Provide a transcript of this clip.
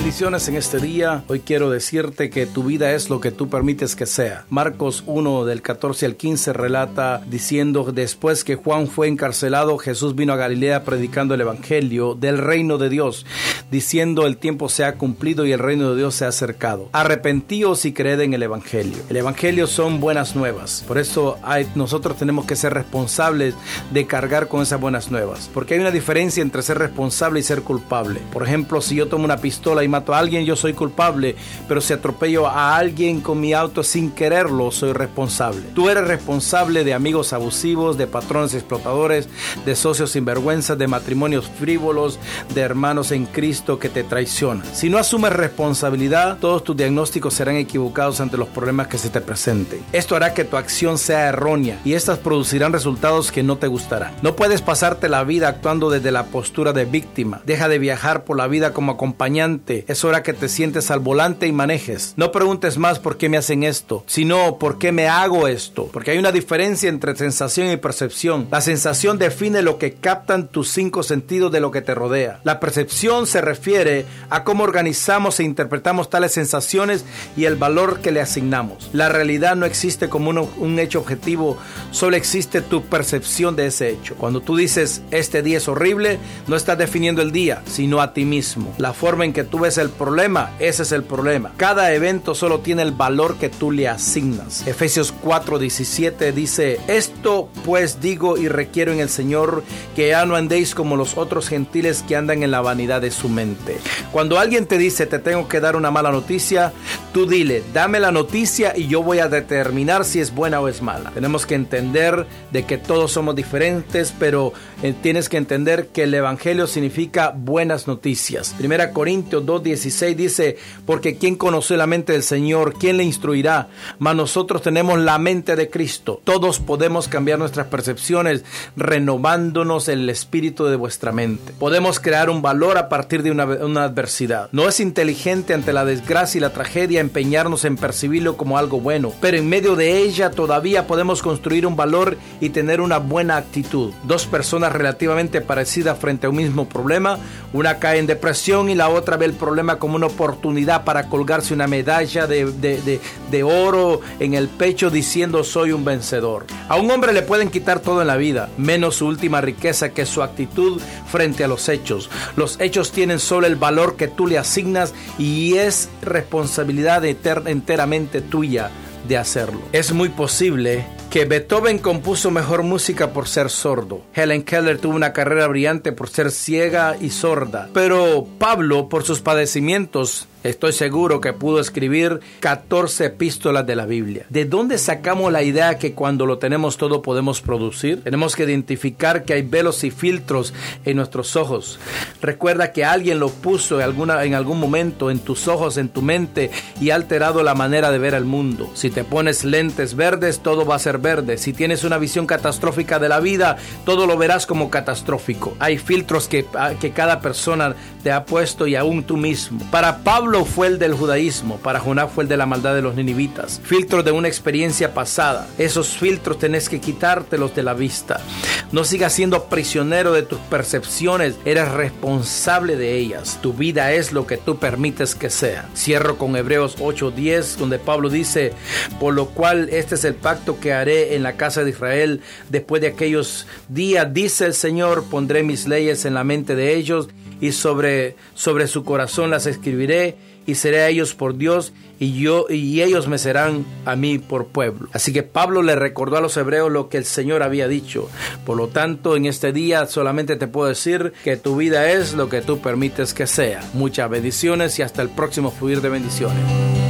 Bendiciones en este día. Hoy quiero decirte que tu vida es lo que tú permites que sea. Marcos 1 del 14 al 15 relata diciendo después que Juan fue encarcelado, Jesús vino a Galilea predicando el evangelio del reino de Dios, diciendo el tiempo se ha cumplido y el reino de Dios se ha acercado. Arrepentíos y creed en el evangelio. El evangelio son buenas nuevas. Por eso nosotros tenemos que ser responsables de cargar con esas buenas nuevas, porque hay una diferencia entre ser responsable y ser culpable. Por ejemplo, si yo tomo una pistola y mato a alguien, yo soy culpable, pero si atropello a alguien con mi auto sin quererlo, soy responsable. Tú eres responsable de amigos abusivos, de patrones explotadores, de socios sinvergüenzas, de matrimonios frívolos, de hermanos en Cristo que te traicionan. Si no asumes responsabilidad, todos tus diagnósticos serán equivocados ante los problemas que se te presenten. Esto hará que tu acción sea errónea y estas producirán resultados que no te gustarán. No puedes pasarte la vida actuando desde la postura de víctima. Deja de viajar por la vida como acompañante es hora que te sientes al volante y manejes. No preguntes más por qué me hacen esto, sino por qué me hago esto. Porque hay una diferencia entre sensación y percepción. La sensación define lo que captan tus cinco sentidos de lo que te rodea. La percepción se refiere a cómo organizamos e interpretamos tales sensaciones y el valor que le asignamos. La realidad no existe como un hecho objetivo, solo existe tu percepción de ese hecho. Cuando tú dices este día es horrible, no estás definiendo el día, sino a ti mismo. La forma en que tú ves el problema, ese es el problema. Cada evento solo tiene el valor que tú le asignas. Efesios 4:17 dice, esto pues digo y requiero en el Señor que ya no andéis como los otros gentiles que andan en la vanidad de su mente. Cuando alguien te dice te tengo que dar una mala noticia, tú dile, dame la noticia y yo voy a determinar si es buena o es mala. Tenemos que entender de que todos somos diferentes, pero eh, tienes que entender que el Evangelio significa buenas noticias. Primera Corintios 2, 16 dice, porque ¿quién conoce la mente del Señor? ¿Quién le instruirá? Mas nosotros tenemos la mente de Cristo. Todos podemos cambiar nuestras percepciones renovándonos el espíritu de vuestra mente. Podemos crear un valor a partir de una adversidad. No es inteligente ante la desgracia y la tragedia empeñarnos en percibirlo como algo bueno, pero en medio de ella todavía podemos construir un valor y tener una buena actitud. Dos personas relativamente parecidas frente a un mismo problema, una cae en depresión y la otra ve el problema como una oportunidad para colgarse una medalla de, oro en el pecho diciendo soy un vencedor. A un hombre le pueden quitar todo en la vida, menos su última riqueza que su actitud frente a los hechos. Los hechos tienen solo el valor que tú le asignas y es responsabilidad enteramente tuya de hacerlo. Es muy posible que Beethoven compuso mejor música por ser sordo. Helen Keller tuvo una carrera brillante por ser ciega y sorda. Pero Pablo, por sus padecimientos, Estoy seguro que pudo escribir 14 epístolas de la Biblia. ¿De dónde sacamos la idea que cuando lo tenemos todo podemos producir? Tenemos que identificar que hay velos y filtros en nuestros ojos. Recuerda que alguien lo puso en, alguna, en algún momento en tus ojos, en tu mente y ha alterado la manera de ver el mundo. Si te pones lentes verdes, todo va a ser verde. Si tienes una visión catastrófica de la vida, todo lo verás como catastrófico. Hay filtros que, que cada persona te ha puesto y aún tú mismo. Para Pablo, fue el del judaísmo, para Jonás fue el de la maldad de los ninivitas. Filtros de una experiencia pasada. Esos filtros tenés que quitártelos de la vista. No sigas siendo prisionero de tus percepciones, eres responsable de ellas. Tu vida es lo que tú permites que sea. Cierro con Hebreos 8:10, donde Pablo dice, por lo cual este es el pacto que haré en la casa de Israel después de aquellos días, dice el Señor, pondré mis leyes en la mente de ellos y sobre, sobre su corazón las escribiré y seré a ellos por Dios y yo y ellos me serán a mí por pueblo. Así que Pablo le recordó a los hebreos lo que el Señor había dicho. Por lo tanto, en este día solamente te puedo decir que tu vida es lo que tú permites que sea. Muchas bendiciones y hasta el próximo fluir de bendiciones.